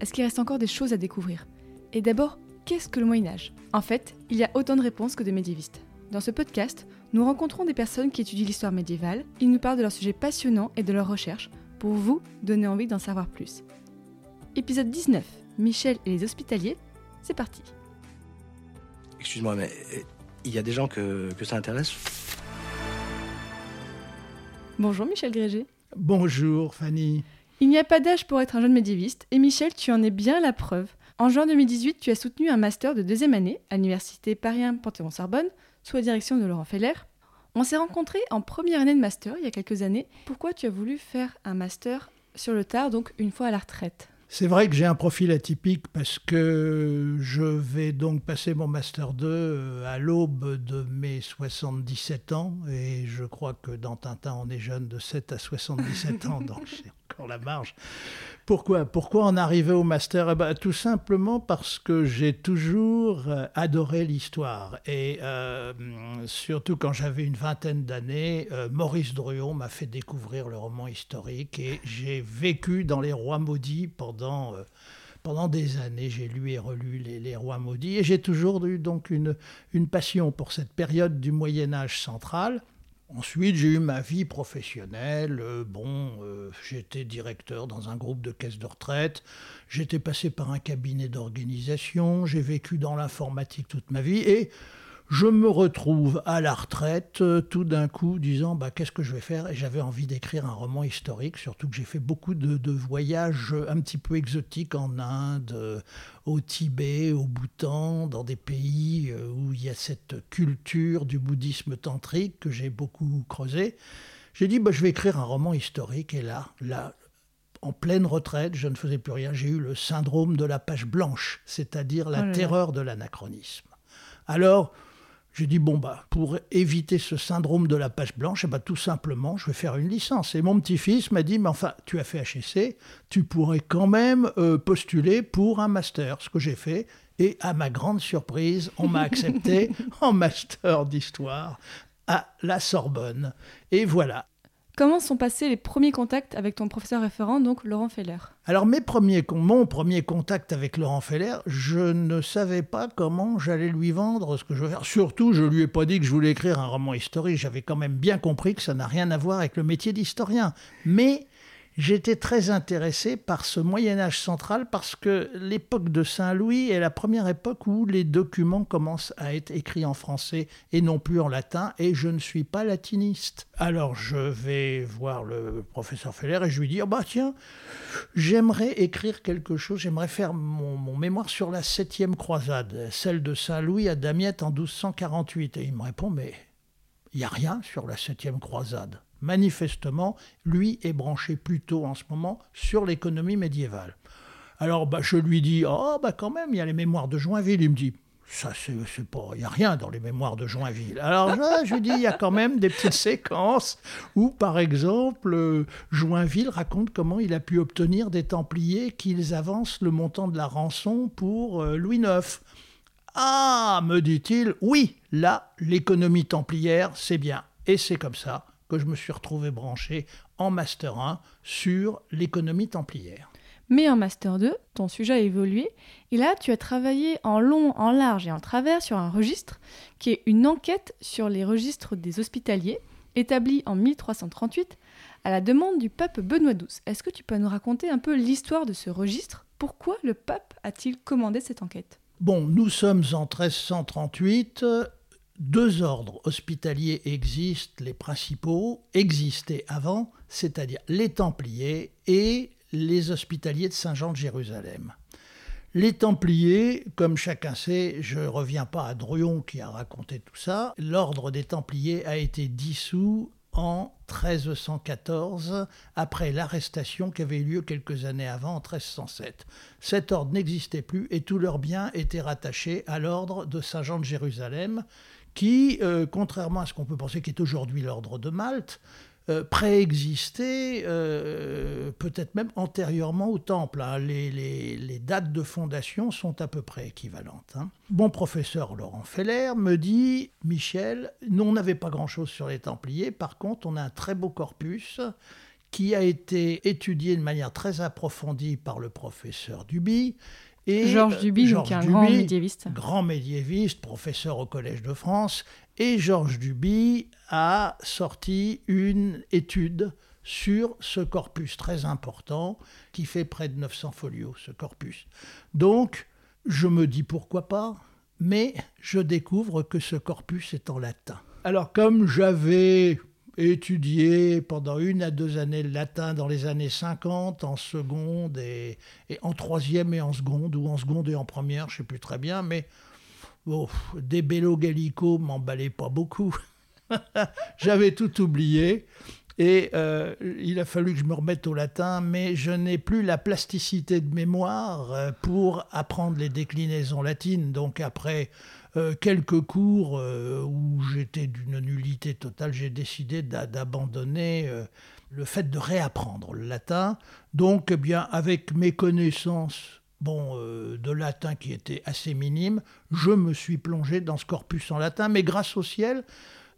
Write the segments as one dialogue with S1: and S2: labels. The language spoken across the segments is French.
S1: Est-ce qu'il reste encore des choses à découvrir? Et d'abord, qu'est-ce que le Moyen Âge? En fait, il y a autant de réponses que de médiévistes. Dans ce podcast, nous rencontrons des personnes qui étudient l'histoire médiévale, ils nous parlent de leurs sujets passionnants et de leurs recherches pour vous donner envie d'en savoir plus. Épisode 19, Michel et les hospitaliers, c'est parti.
S2: Excuse-moi, mais euh, il y a des gens que, que ça intéresse?
S1: Bonjour Michel Grégé.
S3: Bonjour Fanny.
S1: Il n'y a pas d'âge pour être un jeune médiéviste, et Michel, tu en es bien la preuve. En juin 2018, tu as soutenu un master de deuxième année à l'université Paris 1 Panthéon-Sorbonne, sous la direction de Laurent Feller. On s'est rencontrés en première année de master il y a quelques années. Pourquoi tu as voulu faire un master sur le tard, donc une fois à la retraite?
S3: C'est vrai que j'ai un profil atypique parce que je vais donc passer mon Master 2 euh, à l'aube de mes 77 ans et je crois que dans Tintin on est jeune de 7 à 77 ans donc encore la marge. Pourquoi? Pourquoi en arriver au Master? Eh ben, Tout simplement parce que j'ai toujours euh, adoré l'histoire et euh, surtout quand j'avais une vingtaine d'années, euh, Maurice Druon m'a fait découvrir le roman historique et j'ai vécu dans Les Rois Maudits pendant pendant des années, j'ai lu et relu les, les Rois maudits et j'ai toujours eu donc une, une passion pour cette période du Moyen Âge central. Ensuite, j'ai eu ma vie professionnelle. Euh, bon, euh, j'étais directeur dans un groupe de caisse de retraite. J'étais passé par un cabinet d'organisation. J'ai vécu dans l'informatique toute ma vie et je me retrouve à la retraite euh, tout d'un coup disant bah, qu'est-ce que je vais faire? Et j'avais envie d'écrire un roman historique surtout que j'ai fait beaucoup de, de voyages un petit peu exotiques en Inde euh, au Tibet au Bhoutan dans des pays euh, où il y a cette culture du bouddhisme tantrique que j'ai beaucoup creusé j'ai dit bah, je vais écrire un roman historique et là là en pleine retraite, je ne faisais plus rien. J'ai eu le syndrome de la page blanche, c'est-à-dire la
S1: Oh là là.
S3: terreur de l'anachronisme. Alors, j'ai dit, bon, bah, pour éviter ce syndrome de la page blanche, eh ben, tout simplement, je vais faire une licence. Et mon petit-fils m'a dit, mais enfin, tu as fait HEC, tu pourrais quand même euh, postuler pour un master, ce que j'ai fait. Et à ma grande surprise, on m'a accepté en master d'histoire à la Sorbonne. Et voilà.
S1: Comment sont passés les premiers contacts avec ton professeur référent, donc Laurent Feller?
S3: Alors mes premiers, mon premier contact avec Laurent Feller, je ne savais pas comment j'allais lui vendre ce que je veux faire. Surtout, je lui ai pas dit que je voulais écrire un roman historique. J'avais quand même bien compris que ça n'a rien à voir avec le métier d'historien. Mais j'étais très intéressé par ce Moyen Âge central parce que l'époque de Saint-Louis est la première époque où les documents commencent à être écrits en français et non plus en latin, et je ne suis pas latiniste. Alors je vais voir le professeur Feller et je lui dis, Ah bah tiens, j'aimerais écrire quelque chose, j'aimerais faire mon, mon mémoire sur la septième croisade, celle de Saint-Louis à Damiette en 1248. Et il me répond, mais il n'y a rien sur la septième croisade. Manifestement, lui est branché plutôt en ce moment sur l'économie médiévale. Alors bah, je lui dis, oh bah quand même, il y a les mémoires de Joinville. Il me dit, ça c'est pas, il n'y a rien dans les mémoires de Joinville. Alors là, je lui dis, il y a quand même des petites séquences où, par exemple, euh, Joinville raconte comment il a pu obtenir des Templiers qu'ils avancent le montant de la rançon pour euh, Louis IX. Ah, me dit-il, oui, là, l'économie templière, c'est bien. Et c'est comme ça que je me suis retrouvé branché en Master 1 sur l'économie templière.
S1: Mais en Master 2, ton sujet a évolué, et là, tu as travaillé en long, en large et en travers sur un registre, qui est une enquête sur les registres des hospitaliers, établi en 1338 à la demande du pape Benoît XII. Est-ce que tu peux nous raconter un peu l'histoire de ce registre? Pourquoi le pape a-t-il commandé cette enquête?
S3: Bon, nous sommes en 1338. Deux ordres hospitaliers existent, les principaux existaient avant, c'est-à-dire les Templiers et les Hospitaliers de Saint-Jean de Jérusalem. Les Templiers, comme chacun sait, je ne reviens pas à Druon qui a raconté tout ça, l'ordre des Templiers a été dissous en 1314, après l'arrestation qui avait eu lieu quelques années avant, en 1307. Cet ordre n'existait plus et tous leurs biens étaient rattachés à l'ordre de Saint-Jean de Jérusalem, qui, euh, contrairement à ce qu'on peut penser qu'est aujourd'hui l'ordre de Malte, euh, préexistait euh, peut-être même antérieurement au temple. Hein. Les, dates de fondation sont à peu près équivalentes. Hein. Mon professeur Laurent Feller me dit Michel, nous on n'avait pas grand-chose sur les Templiers, par contre on a un très beau corpus qui a été étudié de manière très approfondie par le professeur Duby
S1: Georges euh, Duby, qui est un grand médiéviste.
S3: Grand médiéviste, professeur au Collège de France. Et Georges Duby a sorti une étude sur ce corpus très important qui fait près de 900 folios, ce corpus. Donc, je me dis pourquoi pas, mais je découvre que ce corpus est en latin. Alors, comme j'avais étudié pendant une à deux années le latin dans les années 50, en seconde et, en troisième et en seconde, ou en seconde et en première, je ne sais plus très bien, mais oh, des bello gallico m'emballaient pas beaucoup. J'avais tout oublié. Et euh, il a fallu que je me remette au latin, mais je n'ai plus la plasticité de mémoire euh, pour apprendre les déclinaisons latines. Donc après euh, quelques cours où j'étais d'une nullité totale, j'ai décidé d'abandonner le fait de réapprendre le latin. Donc, eh bien, avec mes connaissances bon, de latin qui étaient assez minimes, je me suis plongé dans ce corpus en latin, mais grâce au ciel,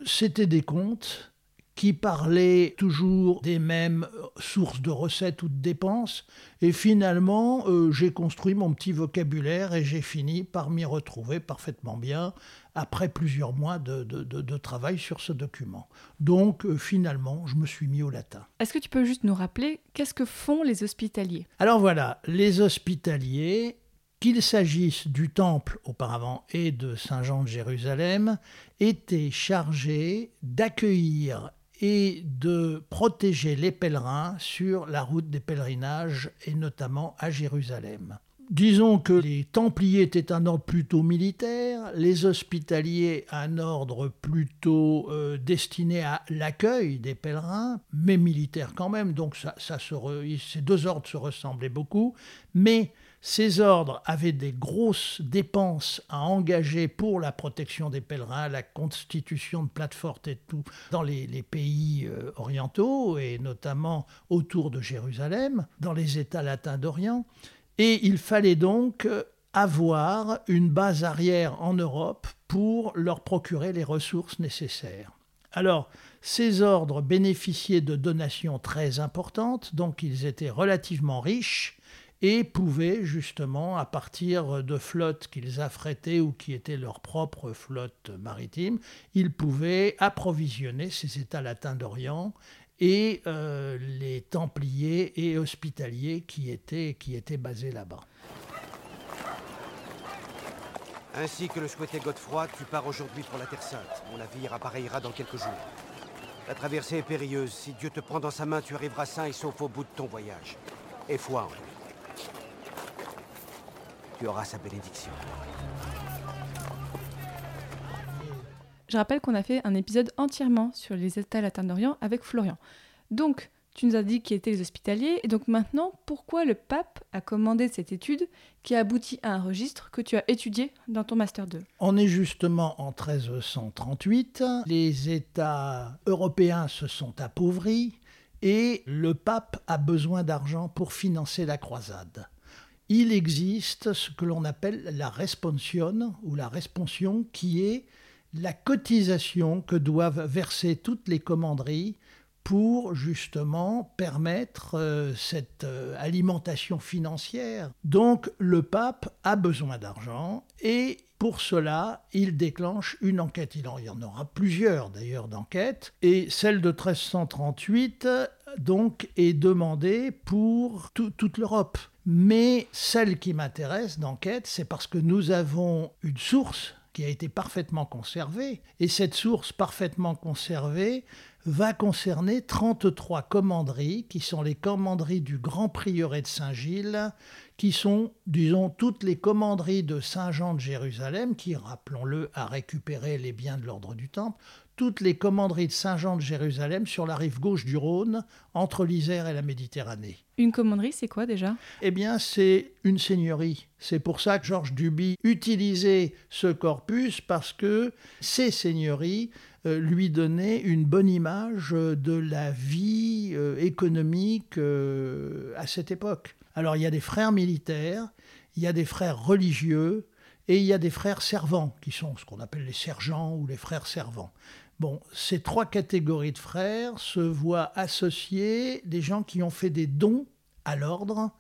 S3: c'était des contes qui parlait toujours des mêmes euh, sources de recettes ou de dépenses. Et finalement, euh, j'ai construit mon petit vocabulaire et j'ai fini par m'y retrouver parfaitement bien après plusieurs mois de, de, travail sur ce document. Donc euh, finalement, je me suis mis au latin.
S1: Est-ce que tu peux juste nous rappeler qu'est-ce que font les hospitaliers?
S3: Alors voilà, les hospitaliers, qu'il s'agisse du temple auparavant et de Saint Jean de Jérusalem, étaient chargés d'accueillir et de protéger les pèlerins sur la route des pèlerinages et notamment à Jérusalem. Disons que les Templiers étaient un ordre plutôt militaire, les Hospitaliers un ordre plutôt euh, destiné à l'accueil des pèlerins, mais militaire quand même, donc ça, ces deux ordres se ressemblaient beaucoup, mais ces ordres avaient des grosses dépenses à engager pour la protection des pèlerins, la constitution de plateformes et tout dans les, pays euh, orientaux et notamment autour de Jérusalem, dans les États latins d'Orient. Et il fallait donc avoir une base arrière en Europe pour leur procurer les ressources nécessaires. Alors, ces ordres bénéficiaient de donations très importantes, donc ils étaient relativement riches, et pouvaient justement, à partir de flottes qu'ils affrétaient ou qui étaient leur propre flotte maritime, ils pouvaient approvisionner ces États latins d'Orient et euh, les Templiers et Hospitaliers qui étaient, qui étaient basés là-bas.
S4: Ainsi que le souhaitait Godefroy, tu pars aujourd'hui pour la Terre Sainte. Mon navire appareillera dans quelques jours. La traversée est périlleuse. Si Dieu te prend dans sa main, tu arriveras sain et sauf au bout de ton voyage. Et foi en lui aura sa bénédiction.
S1: Je rappelle qu'on a fait un épisode entièrement sur les États latins d'Orient avec Florian. Donc, tu nous as dit qui étaient les hospitaliers, et donc maintenant, pourquoi le pape a commandé cette étude qui a abouti à un registre que tu as étudié dans ton Master 2
S3: On est justement en 1338, les États européens se sont appauvris, et le pape a besoin d'argent pour financer la croisade il existe ce que l'on appelle la responsion ou la responsion qui est la cotisation que doivent verser toutes les commanderies pour justement permettre euh, cette euh, alimentation financière. Donc le pape a besoin d'argent et pour cela, il déclenche une enquête. Il y en aura plusieurs d'ailleurs d'enquêtes. Et celle de 1338 donc est demandée pour toute l'Europe. Mais celle qui m'intéresse d'enquête, c'est parce que nous avons une source qui a été parfaitement conservée. Et cette source parfaitement conservée va concerner 33 commanderies, qui sont les commanderies du Grand Prieuré de Saint-Gilles, qui sont, disons, toutes les commanderies de Saint-Jean de Jérusalem, qui, rappelons-le, a récupéré les biens de l'ordre du Temple, toutes les commanderies de Saint-Jean de Jérusalem sur la rive gauche du Rhône, entre l'Isère et la Méditerranée.
S1: Une commanderie, c'est quoi déjà?
S3: Eh bien, c'est une seigneurie. C'est pour ça que Georges Duby utilisait ce corpus, parce que ces seigneuries lui donnaient une bonne image de la vie euh, économique euh, à cette époque. Alors, il y a des frères militaires, il y a des frères religieux, et il y a des frères servants, qui sont ce qu'on appelle les sergents ou les frères servants. Bon, ces trois catégories de frères se voient associer des gens qui ont fait des dons à l'ordre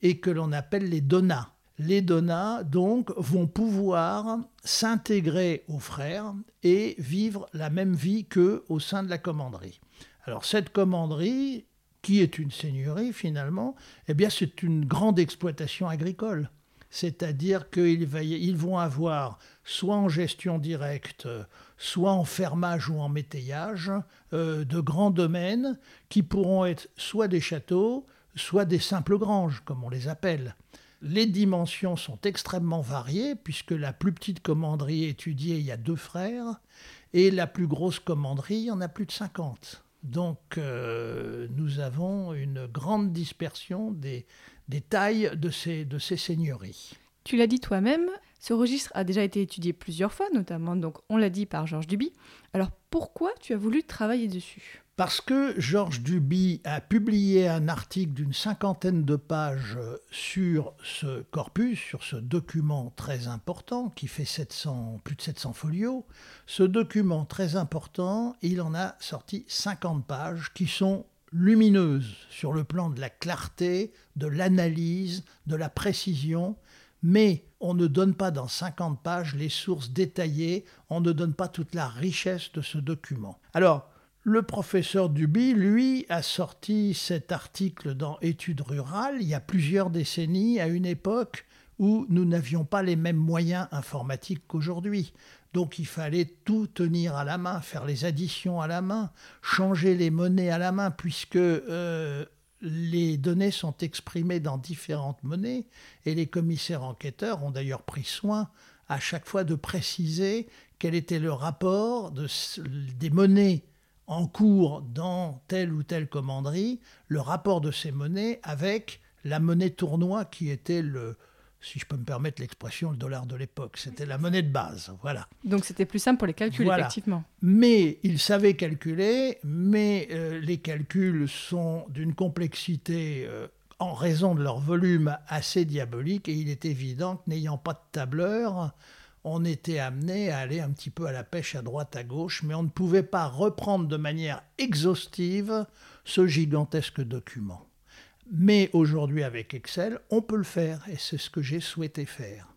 S3: et que l'on appelle les donats. Les donats, donc, vont pouvoir s'intégrer aux frères et vivre la même vie qu'eux au sein de la commanderie. Alors, cette commanderie, qui est une seigneurie finalement, eh bien, c'est une grande exploitation agricole. C'est-à-dire qu'ils vont avoir, soit en gestion directe, soit en fermage ou en métayage, euh, de grands domaines qui pourront être soit des châteaux, soit des simples granges, comme on les appelle. Les dimensions sont extrêmement variées, puisque la plus petite commanderie étudiée, il y a deux frères, et la plus grosse commanderie, il y en a plus de 50. Donc euh, nous avons une grande dispersion des, tailles de ces, de ces seigneuries.
S1: Tu l'as dit toi-même, ce registre a déjà été étudié plusieurs fois, notamment, donc on l'a dit par Georges Duby. Alors pourquoi tu as voulu travailler dessus?
S3: Parce que Georges Duby a publié un article d'une cinquantaine de pages sur ce corpus, sur ce document très important qui fait 700, plus de 700 folios. Ce document très important, il en a sorti 50 pages qui sont lumineuse sur le plan de la clarté, de l'analyse, de la précision, mais on ne donne pas dans 50 pages les sources détaillées, on ne donne pas toute la richesse de ce document. Alors, le professeur Duby, lui, a sorti cet article dans Études rurales il y a plusieurs décennies, à une époque où nous n'avions pas les mêmes moyens informatiques qu'aujourd'hui. Donc il fallait tout tenir à la main, faire les additions à la main, changer les monnaies à la main, puisque euh, les données sont exprimées dans différentes monnaies, et les commissaires enquêteurs ont d'ailleurs pris soin à chaque fois de préciser quel était le rapport des monnaies en cours dans telle ou telle commanderie, le rapport de ces monnaies avec la monnaie tournoi qui était le, si je peux me permettre l'expression, le dollar de l'époque. C'était la monnaie de base, voilà.
S1: Donc c'était plus simple pour les calculs, effectivement.
S3: Mais il savait calculer, mais euh, les calculs sont d'une complexité, euh, en raison de leur volume, assez diabolique, et il est évident que n'ayant pas de tableur, on était amené à aller un petit peu à la pêche à droite, à gauche, mais on ne pouvait pas reprendre de manière exhaustive ce gigantesque document. Mais aujourd'hui, avec Excel, on peut le faire et c'est ce que j'ai souhaité faire.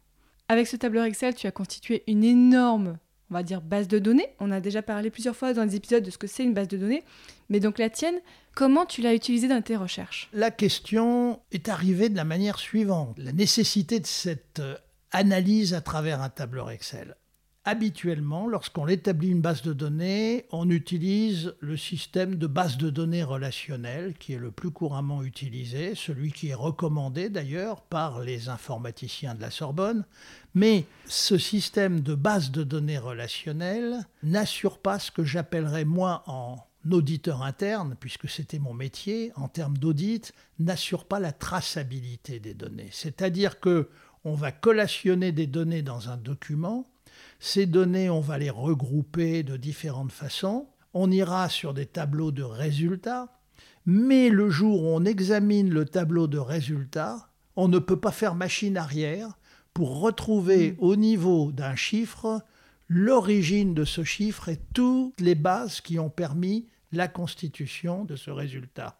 S1: Avec ce tableur Excel, tu as constitué une énorme, on va dire, base de données. On a déjà parlé plusieurs fois dans les épisodes de ce que c'est une base de données. Mais donc la tienne, comment tu l'as utilisée dans tes recherches?
S3: La question est arrivée de la manière suivante. La nécessité de cette euh, analyse à travers un tableur Excel habituellement, lorsqu'on établit une base de données, on utilise le système de base de données relationnelle qui est le plus couramment utilisé, celui qui est recommandé d'ailleurs par les informaticiens de la Sorbonne. Mais ce système de base de données relationnelle n'assure pas ce que j'appellerais moi en auditeur interne, puisque c'était mon métier en termes d'audit, n'assure pas la traçabilité des données. C'est-à-dire que on va collationner des données dans un document, ces données, on va les regrouper de différentes façons. On ira sur des tableaux de résultats, mais le jour où on examine le tableau de résultats, on ne peut pas faire machine arrière pour retrouver mm. au niveau d'un chiffre l'origine de ce chiffre et toutes les bases qui ont permis la constitution de ce résultat.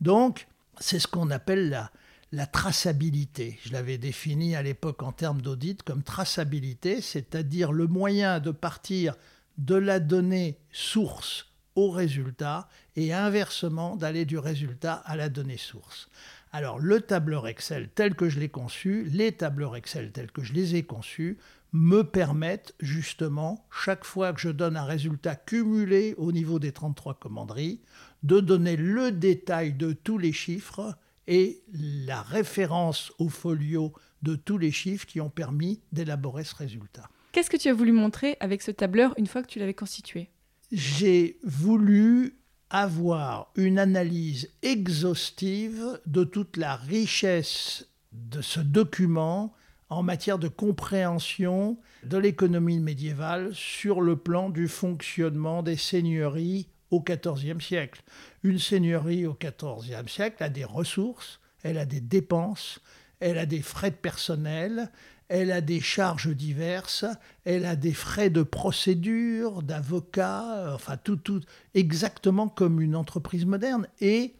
S3: Donc, c'est ce qu'on appelle la, la traçabilité. Je l'avais défini à l'époque en termes d'audit comme traçabilité, c'est-à-dire le moyen de partir de la donnée source au résultat et inversement d'aller du résultat à la donnée source. Alors le tableur Excel tel que je l'ai conçu, les tableurs Excel tels que je les ai conçus, me permettent justement, chaque fois que je donne un résultat cumulé au niveau des 33 commanderies, de donner le détail de tous les chiffres et la référence au folio de tous les chiffres qui ont permis d'élaborer ce résultat.
S1: Qu'est-ce que tu as voulu montrer avec ce tableur une fois que tu l'avais constitué?
S3: J'ai voulu avoir une analyse exhaustive de toute la richesse de ce document en matière de compréhension de l'économie médiévale sur le plan du fonctionnement des seigneuries au XIVe siècle. Une seigneurie au XIVe siècle a des ressources, elle a des dépenses, elle a des frais de personnel, elle a des charges diverses, elle a des frais de procédure, d'avocat, enfin tout, tout, exactement comme une entreprise moderne. Et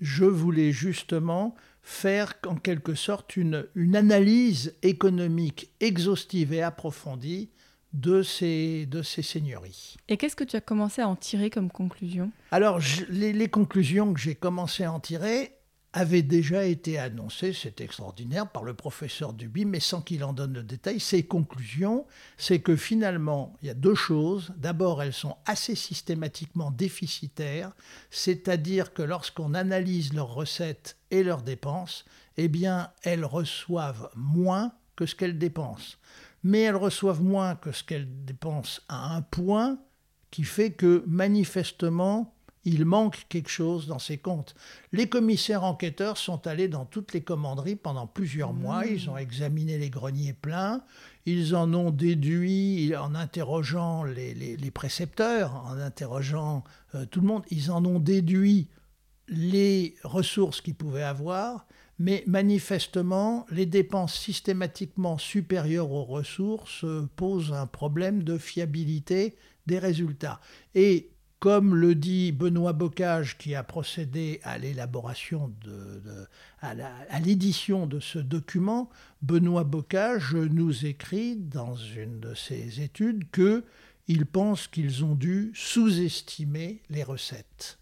S3: je voulais justement faire en quelque sorte une, une analyse économique exhaustive et approfondie de ces, de ces seigneuries.
S1: Et qu'est-ce que tu as commencé à en tirer comme conclusion?
S3: Alors, les, les, conclusions que j'ai commencé à en tirer avaient déjà été annoncées, c'est extraordinaire, par le professeur Duby, mais sans qu'il en donne le détail. Ces conclusions, c'est que finalement, il y a deux choses. D'abord, elles sont assez systématiquement déficitaires, c'est-à-dire que lorsqu'on analyse leurs recettes et leurs dépenses, eh bien, elles reçoivent moins que ce qu'elles dépensent. Mais elles reçoivent moins que ce qu'elles dépensent à un point qui fait que manifestement, il manque quelque chose dans ces comptes. Les commissaires enquêteurs sont allés dans toutes les commanderies pendant plusieurs mois,
S1: Mmh.
S3: ils ont examiné les greniers pleins, ils en ont déduit en interrogeant les, les- les précepteurs, en interrogeant euh, tout le monde, ils en ont déduit les ressources qu'ils pouvaient avoir, mais manifestement, les dépenses systématiquement supérieures aux ressources posent un problème de fiabilité des résultats. Et comme le dit Benoît Bocage, qui a procédé à l'élaboration de, à l'édition de ce document, Benoît Bocage nous écrit dans une de ses études que il pense qu'ils ont dû sous-estimer les recettes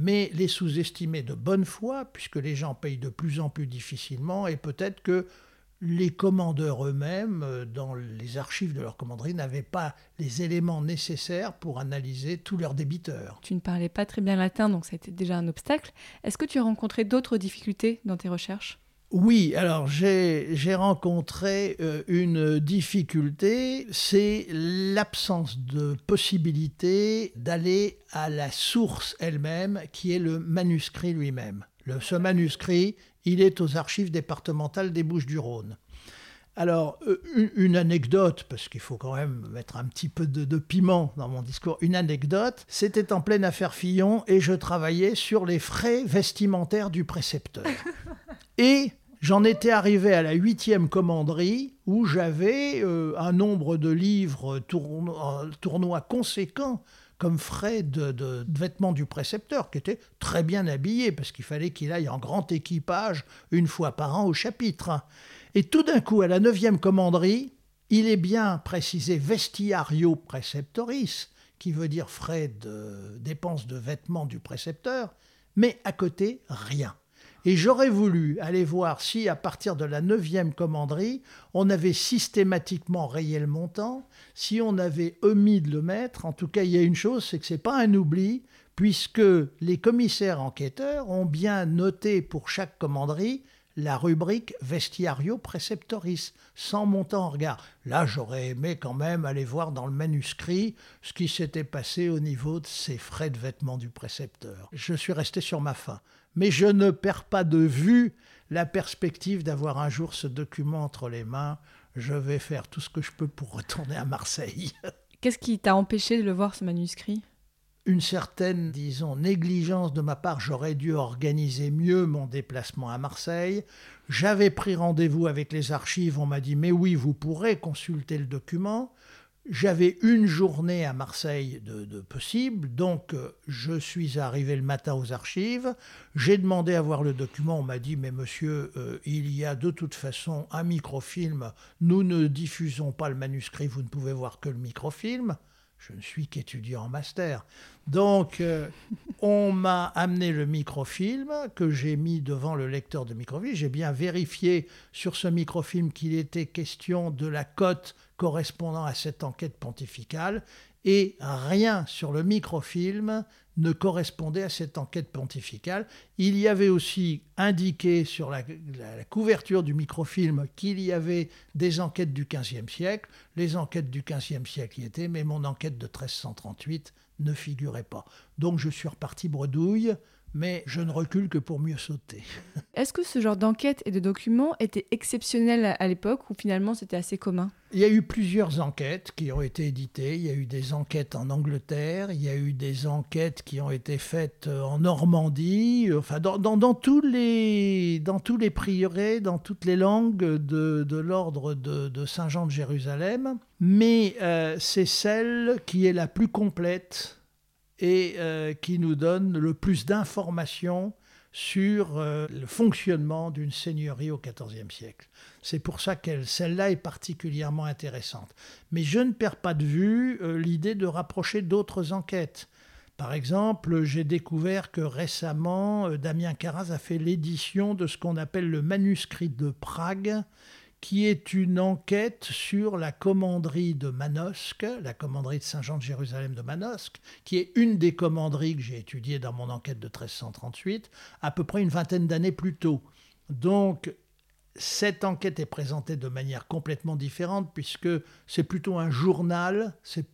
S3: mais les sous-estimer de bonne foi, puisque les gens payent de plus en plus difficilement, et peut-être que les commandeurs eux-mêmes, euh, dans les archives de leur commanderie, n'avaient pas les éléments nécessaires pour analyser tous leurs débiteurs.
S1: Tu ne parlais pas très bien latin, donc ça a été déjà un obstacle. Est-ce que tu as rencontré d'autres difficultés dans tes recherches?
S3: Oui, alors j'ai rencontré euh, une difficulté, c'est l'absence de possibilité d'aller à la source elle-même, qui est le manuscrit lui-même. Ce manuscrit, il est aux archives départementales des Bouches-du-Rhône. Alors, euh, une, une anecdote, parce qu'il faut quand même mettre un petit peu de, de piment dans mon discours, une anecdote, c'était en pleine affaire Fillon et je travaillais sur les frais vestimentaires du précepteur. Et j'en étais arrivé à la huitième commanderie où j'avais euh, un nombre de livres euh, tournois conséquents comme frais de vêtements du précepteur, qui était très bien habillé, parce qu'il fallait qu'il aille en grand équipage une fois par an au chapitre. Et tout d'un coup, à la neuvième commanderie, il est bien précisé vestiario preceptoris, qui veut dire frais de dépenses de vêtements du précepteur, mais à côté, rien. Et j'aurais voulu aller voir si, à partir de la neuvième commanderie, on avait systématiquement rayé le montant, si on avait omis de le mettre. En tout cas, il y a une chose, c'est que ce n'est pas un oubli, puisque les commissaires enquêteurs ont bien noté pour chaque commanderie la rubrique Vestiario Preceptoris, sans montant en regard. Là, j'aurais aimé quand même aller voir dans le manuscrit ce qui s'était passé au niveau de ces frais de vêtements du précepteur. Je suis resté sur ma faim. Mais je ne perds pas de vue la perspective d'avoir un jour ce document entre les mains. Je vais faire tout ce que je peux pour retourner à Marseille.
S1: Qu'est-ce qui t'a empêché de le voir, ce manuscrit?
S3: Une certaine, disons, négligence de ma part. J'aurais dû organiser mieux mon déplacement à Marseille. J'avais pris rendez-vous avec les archives. On m'a dit, mais oui, vous pourrez consulter le document. J'avais une journée à Marseille de, possible, donc euh, je suis arrivé le matin aux archives. J'ai demandé à voir le document. On m'a dit, mais monsieur, euh, il y a de toute façon un microfilm. Nous ne diffusons pas le manuscrit, vous ne pouvez voir que le microfilm. Je ne suis qu'étudiant en master. Donc, euh, on m'a amené le microfilm que j'ai mis devant le lecteur de microfilm. J'ai bien vérifié sur ce microfilm qu'il était question de la cote correspondant à cette enquête pontificale et rien sur le microfilm ne correspondait à cette enquête pontificale. Il y avait aussi indiqué sur la, couverture du microfilm qu'il y avait des enquêtes du XVe siècle. Les enquêtes du XVe siècle y étaient, mais mon enquête de 1338 ne figurait pas. Donc je suis reparti bredouille mais je ne recule que pour mieux sauter.
S1: Est-ce que ce genre d'enquête et de documents était exceptionnel à l'époque ou finalement c'était assez commun?
S3: Il y a eu plusieurs enquêtes qui ont été éditées. Il y a eu des enquêtes en Angleterre, il y a eu des enquêtes qui ont été faites euh, en Normandie, enfin dans, dans, tous, les, dans tous les prieurés, dans toutes les langues de, de l'ordre de, de Saint-Jean de Jérusalem. Mais euh, c'est celle qui est la plus complète et euh, qui nous donne le plus d'informations sur euh, le fonctionnement d'une seigneurie au XIVe siècle. C'est pour ça que celle-là est particulièrement intéressante. Mais je ne perds pas de vue euh, l'idée de rapprocher d'autres enquêtes. Par exemple, j'ai découvert que récemment, Damien Carras a fait l'édition de ce qu'on appelle le manuscrit de Prague, qui est une enquête sur la commanderie de Manosque, la commanderie de Saint-Jean de Jérusalem de Manosque, qui est une des commanderies que j'ai étudiées dans mon enquête de 1338, à peu près une vingtaine d'années plus tôt. Donc, cette enquête est présentée de manière complètement différente, puisque c'est plutôt un journal, c'est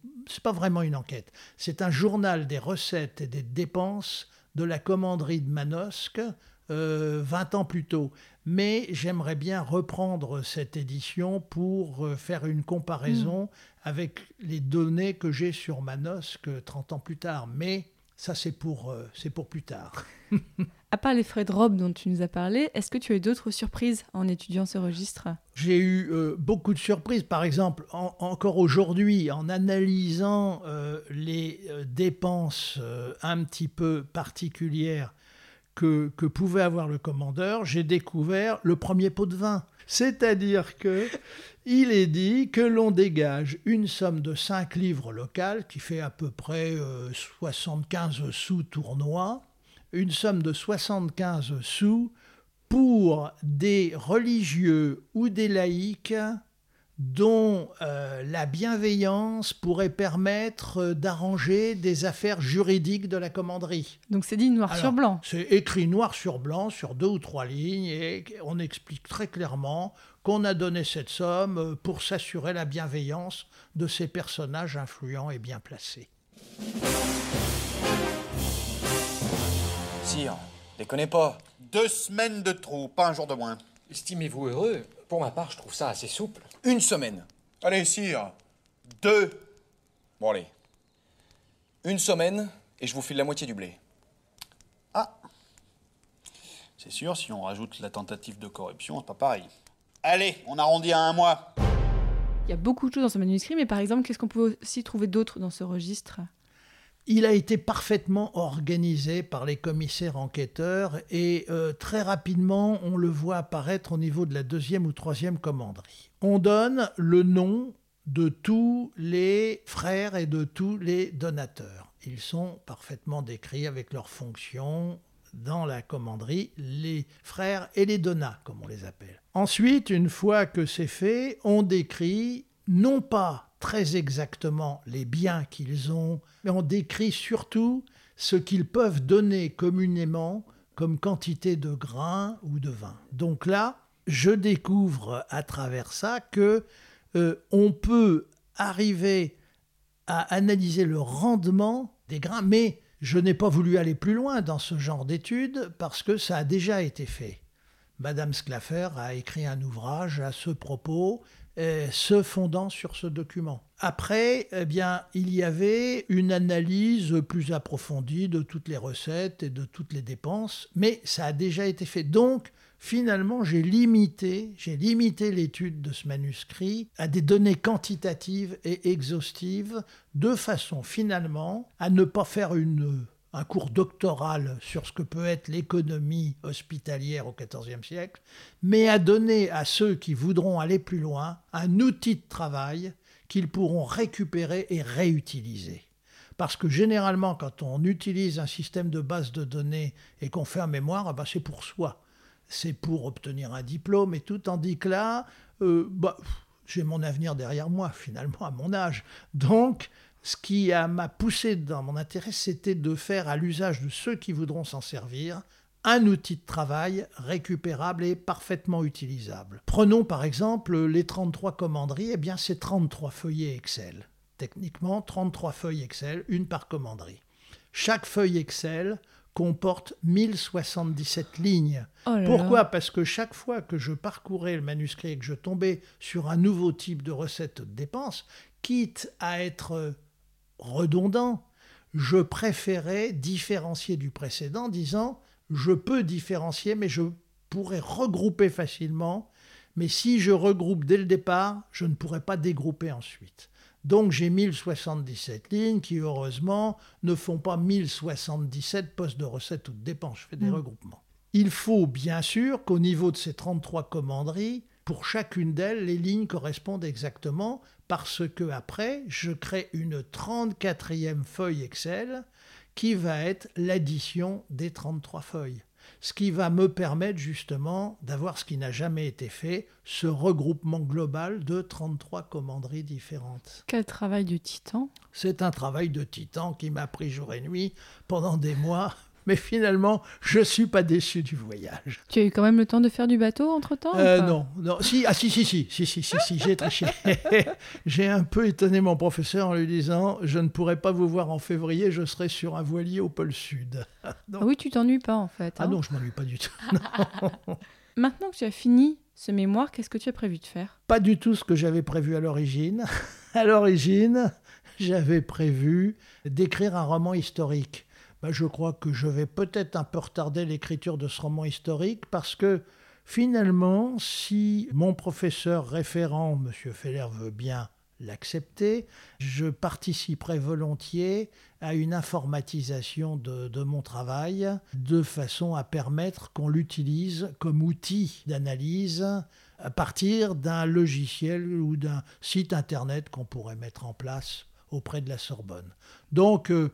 S3: pas vraiment une enquête, c'est un journal des recettes et des dépenses de la commanderie de Manosque 20 euh, ans plus tôt. Mais j'aimerais bien reprendre cette édition pour euh, faire une comparaison mm. avec les données que j'ai sur Manosque 30 ans plus tard. Mais ça, c'est pour, euh, c'est pour plus tard.
S1: à part les frais de robe dont tu nous as parlé, est-ce que tu as eu d'autres surprises en étudiant ce registre?
S3: J'ai eu beaucoup de surprises. Par exemple, encore aujourd'hui, en analysant les dépenses un petit peu particulières que, pouvait avoir le commandeur, j'ai découvert le premier pot de vin. C'est-à-dire que il est dit que l'on dégage une somme de 5 livres locales, qui fait à peu près 75 euh, sous tournoi, une somme de 75 sous pour des religieux ou des laïcs dont euh, la bienveillance pourrait permettre euh, d'arranger des affaires juridiques de la commanderie.
S1: Donc c'est dit noir sur blanc.
S3: C'est écrit noir sur blanc sur deux ou trois lignes et on explique très clairement qu'on a donné cette somme euh, pour s'assurer la bienveillance de ces personnages influents et bien placés.
S5: Sire, déconnez pas.
S6: Deux semaines de trou, pas un jour de moins.
S7: Estimez-vous heureux? Pour ma part, je trouve ça assez souple.
S5: Une semaine.
S6: Allez, sire. Deux.
S5: Bon, allez. Une semaine, et je vous file la moitié du blé.
S6: Ah. C'est sûr, si on rajoute la tentative de corruption, c'est pas pareil. Allez, on arrondit à un mois.
S1: Il y a beaucoup de choses dans ce manuscrit, mais par exemple, qu'est-ce qu'on peut aussi trouver d'autre dans ce registre?
S3: Il a été parfaitement organisé par les commissaires enquêteurs et euh, très rapidement on le voit apparaître au niveau de la deuxième ou troisième commanderie. On donne le nom de tous les frères et de tous les donateurs. Ils sont parfaitement décrits avec leurs fonctions dans la commanderie, les frères et les donats, comme on les appelle. Ensuite, une fois que c'est fait, on décrit non pas très exactement les biens qu'ils ont, mais on décrit surtout ce qu'ils peuvent donner communément comme quantité de grains ou de vin. Donc là, je découvre à travers ça que euh, on peut arriver à analyser le rendement des grains, mais je n'ai pas voulu aller plus loin dans ce genre d'études parce que ça a déjà été fait. Madame Sclaffer a écrit un ouvrage à ce propos se fondant sur ce document. Après, eh bien, il y avait une analyse plus approfondie de toutes les recettes et de toutes les dépenses, mais ça a déjà été fait. Donc, finalement, j'ai limité, j'ai limité l'étude de ce manuscrit à des données quantitatives et exhaustives, de façon finalement à ne pas faire une un cours doctoral sur ce que peut être l'économie hospitalière au XIVe siècle, mais à donner à ceux qui voudront aller plus loin un outil de travail qu'ils pourront récupérer et réutiliser. Parce que généralement, quand on utilise un système de base de données et qu'on fait un mémoire, ah ben, c'est pour soi. C'est pour obtenir un diplôme et tout, tandis que là, euh, bah, j'ai mon avenir derrière moi, finalement, à mon âge. Donc, ce qui m'a poussé dans mon intérêt, c'était de faire à l'usage de ceux qui voudront s'en servir un outil de travail récupérable et parfaitement utilisable. Prenons par exemple les 33 commanderies, eh bien c'est 33 feuillets Excel. Techniquement, 33 feuilles Excel, une par commanderie. Chaque feuille Excel comporte 1077 lignes.
S1: Oh là
S3: Pourquoi?
S1: Là.
S3: Parce que chaque fois que je parcourais le manuscrit et que je tombais sur un nouveau type de recette de dépense, quitte à être redondant, je préférais différencier du précédent, disant je peux différencier, mais je pourrais regrouper facilement. Mais si je regroupe dès le départ, je ne pourrais pas dégrouper ensuite. Donc j'ai 1077 lignes qui, heureusement, ne font pas 1077 postes de recettes ou de dépenses. Je fais des
S1: Mm.
S3: regroupements. Il faut bien sûr qu'au niveau de ces 33 commanderies, pour chacune d'elles, les lignes correspondent exactement parce que après, je crée une 34e feuille Excel qui va être l'addition des 33 feuilles. Ce qui va me permettre justement d'avoir ce qui n'a jamais été fait, ce regroupement global de 33 commanderies différentes.
S1: Quel travail de titan?
S3: C'est un travail de titan qui m'a pris jour et nuit pendant des mois, mais finalement, je ne suis pas déçu du voyage.
S1: Tu as eu quand même le temps de faire du bateau entre-temps
S3: Euh, non, non, si, ah si, si, si, si, si, si, si, j'ai triché. j'ai un peu étonné mon professeur en lui disant, je ne pourrai pas vous voir en février, je serai sur un voilier au pôle Sud. Donc-
S1: Ah oui, tu t'ennuies pas en fait.
S3: Ah
S1: hein?
S3: non, je m'ennuie pas du tout.
S1: Maintenant que tu as fini ce mémoire, qu'est-ce que tu as prévu de faire?
S3: Pas du tout ce que j'avais prévu à l'origine. À l'origine, j'avais prévu d'écrire un roman historique. Ben, je crois que je vais peut-être un peu retarder l'écriture de ce roman historique parce que finalement, si mon professeur référent, M. Feller, veut bien l'accepter, je participerai volontiers à une informatisation de, de mon travail de façon à permettre qu'on l'utilise comme outil d'analyse à partir d'un logiciel ou d'un site internet qu'on pourrait mettre en place auprès de la Sorbonne. Donc, euh,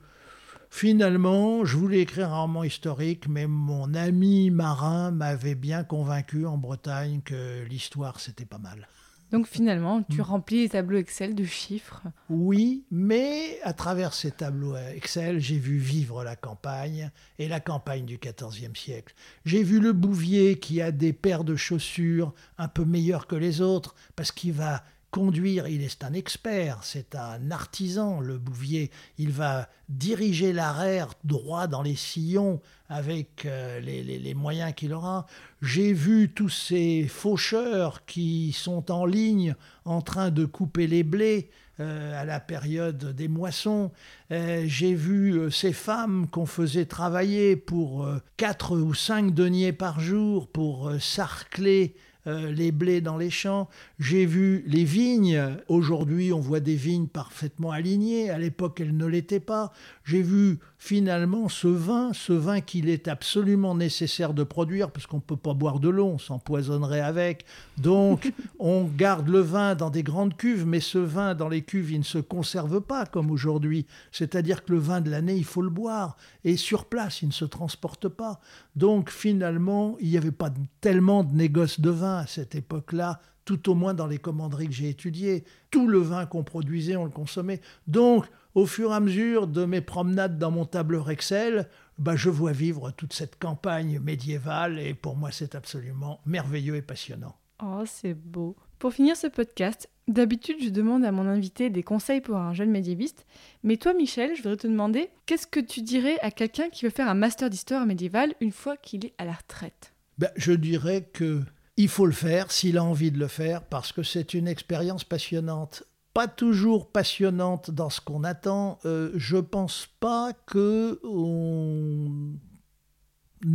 S3: finalement, je voulais écrire un roman historique, mais mon ami marin m'avait bien convaincu en Bretagne que l'histoire, c'était pas mal.
S1: Donc finalement, tu
S3: Mm.
S1: remplis les tableaux Excel de chiffres.
S3: Oui, mais à travers ces tableaux Excel, j'ai vu vivre la campagne et la campagne du XIVe siècle. J'ai vu le bouvier qui a des paires de chaussures un peu meilleures que les autres parce qu'il va conduire, il est un expert, c'est un artisan, le bouvier. Il va diriger l'arrière droit dans les sillons avec euh, les, moyens qu'il aura. J'ai vu tous ces faucheurs qui sont en ligne en train de couper les blés euh, à la période des moissons. Euh, J'ai vu ces femmes qu'on faisait travailler pour 4 ou 5 deniers par jour pour sarcler euh, les blés dans les champs. J'ai vu les vignes. Aujourd'hui, on voit des vignes parfaitement alignées. À l'époque, elles ne l'étaient pas. J'ai vu finalement ce vin, ce vin qu'il est absolument nécessaire de produire, parce qu'on ne peut pas boire de l'eau, on s'empoisonnerait avec. Donc, on garde le vin dans des grandes cuves, mais ce vin dans les cuves, il ne se conserve pas comme aujourd'hui. C'est-à-dire que le vin de l'année, il faut le boire. Et sur place, il ne se transporte pas. Donc, finalement, il n'y avait pas tellement de négoce de vin à cette époque-là, tout au moins dans les commanderies que j'ai étudiées. Tout le vin qu'on produisait, on le consommait. Donc, au fur et à mesure de mes promenades dans mon tableur Excel, bah, je vois vivre toute cette campagne médiévale et pour moi, c'est absolument merveilleux et passionnant.
S1: Oh, c'est beau. Pour finir ce podcast, d'habitude, je demande à mon invité des conseils pour un jeune médiéviste. Mais toi, Michel, je voudrais te demander qu'est-ce que tu dirais à quelqu'un qui veut faire un master d'histoire médiévale une fois qu'il est à la retraite?
S3: Ben, je dirais que il faut le faire s'il a envie de le faire parce que c'est une expérience passionnante. Pas toujours passionnante dans ce qu'on attend. Euh, je pense pas que on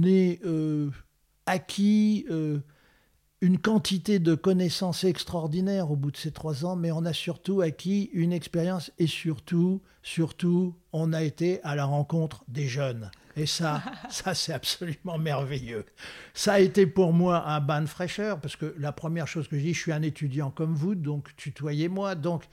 S3: ait euh, acquis euh, une quantité de connaissances extraordinaires au bout de ces trois ans, mais on a surtout acquis une expérience et surtout, surtout, on a été à la rencontre des jeunes. Et ça, ça c'est absolument merveilleux. Ça a été pour moi un bain de fraîcheur, parce que la première chose que je dis, je suis un étudiant comme vous, donc tutoyez-moi. Donc,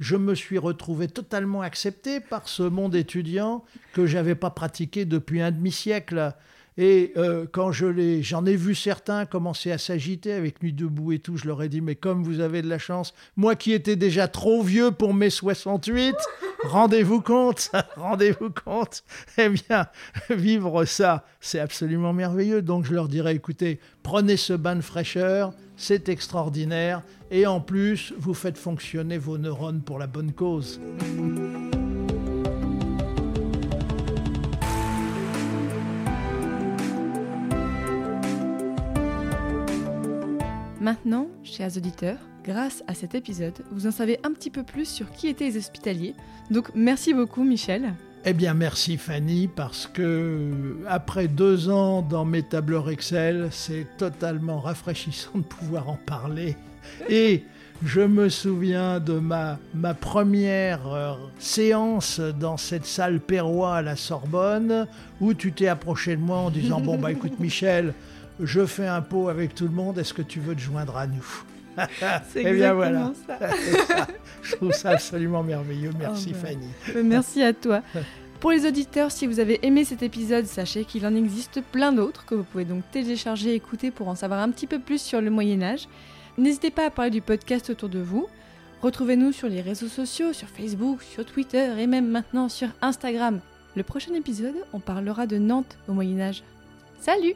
S3: je me suis retrouvé totalement accepté par ce monde étudiant que j'avais pas pratiqué depuis un demi-siècle. Et euh, quand je j'en ai vu certains commencer à s'agiter avec Nuit debout et tout, je leur ai dit, mais comme vous avez de la chance, moi qui étais déjà trop vieux pour mes 68, rendez-vous compte, rendez-vous compte, eh bien, vivre ça, c'est absolument merveilleux. Donc je leur dirais, écoutez, prenez ce bain de fraîcheur, c'est extraordinaire, et en plus, vous faites fonctionner vos neurones pour la bonne cause.
S1: Maintenant, chers auditeurs, grâce à cet épisode, vous en savez un petit peu plus sur qui étaient les hospitaliers. Donc merci beaucoup Michel.
S3: Eh bien merci Fanny, parce que après deux ans dans mes tableurs Excel, c'est totalement rafraîchissant de pouvoir en parler. Et je me souviens de ma, ma première euh, séance dans cette salle Perrois à la Sorbonne, où tu t'es approché de moi en disant, bon bah écoute Michel, je fais un pot avec tout le monde, est-ce que tu veux te joindre à nous
S1: C'est
S3: Eh bien, voilà. ça. Je trouve ça absolument merveilleux. Merci
S1: Oh, bah.
S3: Fanny.
S1: Euh, Merci à toi. Pour les auditeurs, si vous avez aimé cet épisode, sachez qu'il en existe plein d'autres que vous pouvez donc télécharger et écouter pour en savoir un petit peu plus sur le Moyen Âge. N'hésitez pas à parler du podcast autour de vous. Retrouvez-nous sur les réseaux sociaux, sur Facebook, sur Twitter et même maintenant sur Instagram. Le prochain épisode, on parlera de Nantes au Moyen Âge. Salut